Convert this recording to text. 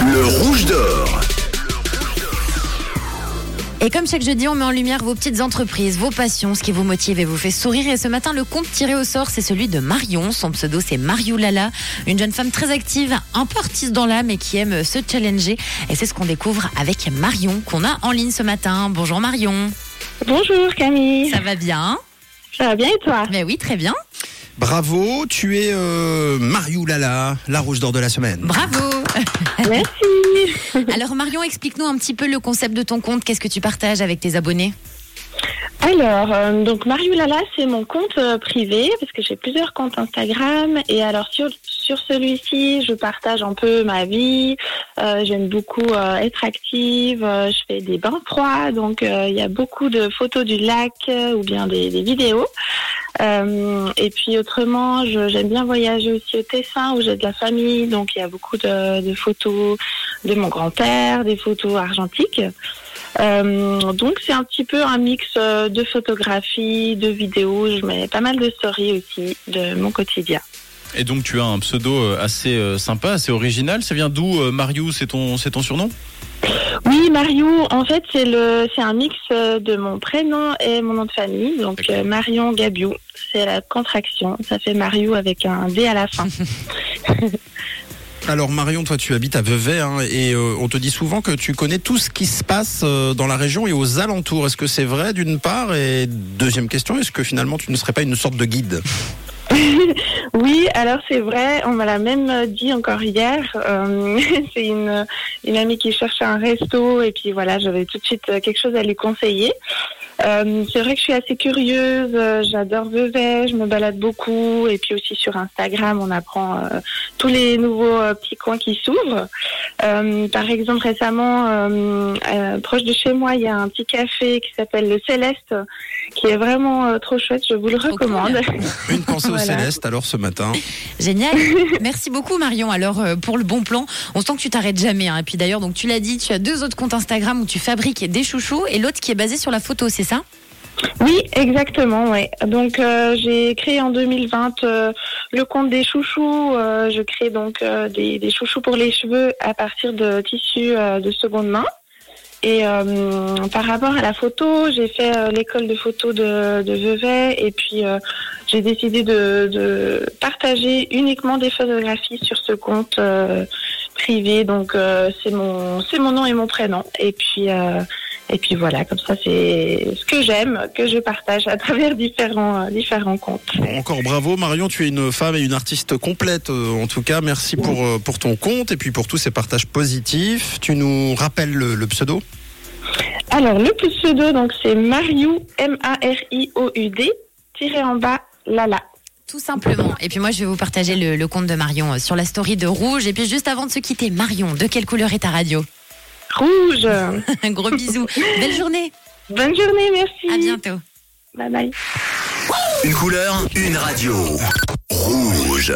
Le rouge d'or. Et comme chaque jeudi, on met en lumière vos petites entreprises, vos passions, ce qui vous motive et vous fait sourire. Et ce matin, le compte tiré au sort, c'est celui de Marion. Son pseudo, c'est Mariou Lala. Une jeune femme très active, un peu artiste dans l'âme et qui aime se challenger. Et c'est ce qu'on découvre avec Marion, qu'on a en ligne ce matin. Bonjour Marion. Bonjour Camille. Ça va bien? Ça va bien et toi? Mais oui, très bien. Bravo, tu es euh, Mariou Lala, la rouge d'or de la semaine. Bravo. Merci. Alors Marion, explique-nous un petit peu le concept de ton compte. Qu'est-ce que tu partages avec tes abonnés? Alors, euh, donc Mariou Lala, c'est mon compte euh, privé parce que j'ai plusieurs comptes Instagram et alors sur sur celui-ci, je partage un peu ma vie. Euh, J'aime beaucoup euh, être active. euh, je fais des bains froids, donc euh, il y a beaucoup de photos du lac euh, ou bien des, des vidéos. Euh, et puis autrement, j'aime bien voyager aussi au Tessin où j'ai de la famille, donc il y a beaucoup de, photos de mon grand-père, des photos argentiques. Euh, donc c'est un petit peu un mix euh, de photographies, de vidéos. Je mets pas mal de stories aussi de mon quotidien. Et donc tu as un pseudo assez sympa, assez original. Ça vient d'où Mariou C'est ton, ton surnom? Marion, en fait c'est le c'est un mix euh, de mon prénom et mon nom de famille. Donc euh, Marion Gabiou, c'est la contraction. Ça fait Mariou avec un D à la fin. Alors Marion, toi tu habites à Vevey hein, et euh, on te dit souvent que tu connais tout ce qui se passe euh, dans la région et aux alentours. Est-ce que c'est vrai d'une part? Et deuxième question, est-ce que finalement tu ne serais pas une sorte de guide? Oui, alors c'est vrai, on me l'a même dit encore hier. Euh, c'est une, une amie qui cherchait un resto et puis voilà, j'avais tout de suite quelque chose à lui conseiller. Euh, c'est vrai que je suis assez curieuse, euh, j'adore Vevey, je me balade beaucoup et puis aussi sur Instagram, on apprend euh, tous les nouveaux euh, petits coins qui s'ouvrent. Euh, par exemple, récemment, euh, euh, proche de chez moi, il y a un petit café qui s'appelle le Céleste, qui est vraiment euh, trop chouette, je vous le Trop recommande. Une pensée Voilà. au céleste alors ce matin. Génial. Merci beaucoup Marion. Alors euh, pour le bon plan, on sent que tu t'arrêtes jamais. hein. Et puis d'ailleurs, donc tu l'as dit, tu as deux autres comptes Instagram où tu fabriques des chouchous et l'autre qui est basé sur la photo, c'est ça? Oui, exactement, ouais. Donc euh, j'ai créé en 2020 euh, le compte des chouchous. Euh, je crée donc euh, des, des chouchous pour les cheveux à partir de tissus euh, de seconde main. Et euh, par rapport à la photo, j'ai fait l'école de photo de, de Vevey et puis j'ai décidé de, de partager uniquement des photographies sur ce compte privé. Donc c'est mon c'est mon nom et mon prénom. Et puis et puis voilà, comme ça c'est ce que j'aime que je partage à travers différents euh, différents comptes. Encore bravo Marion, tu es une femme et une artiste complète. euh, En tout cas, merci pour, euh, pour ton compte et puis pour tous ces partages positifs. Tu nous rappelles le, le pseudo? Alors le pseudo donc c'est Mariou M A R I O U D tiré en bas Lala. Tout simplement. Et puis moi, je vais vous partager le, le compte de Marion euh, sur la story de Rouge. Et puis juste avant de se quitter, Marion, de quelle couleur est ta radio? Rouge. Un gros bisou. Belle journée. Bonne journée, merci. À bientôt. Bye bye. Une couleur, une radio. Rouge.